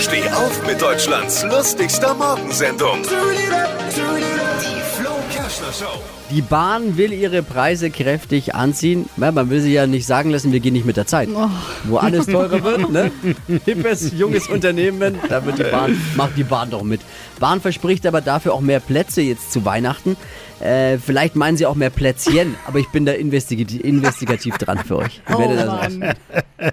Steh auf mit Deutschlands lustigster Morgensendung. Die Flo Kerschner Show. Die Bahn will ihre Preise kräftig anziehen. Ja, man will sie ja nicht sagen lassen, wir gehen nicht mit der Zeit. Wo alles teurer wird, ne? Hippes, junges Unternehmen, da wird die Bahn, macht die Bahn doch mit. Bahn verspricht aber dafür auch mehr Plätze jetzt zu Weihnachten. Äh, vielleicht meinen sie auch mehr Plätzchen, aber ich bin da investigativ, investigativ dran für euch. Ich werde das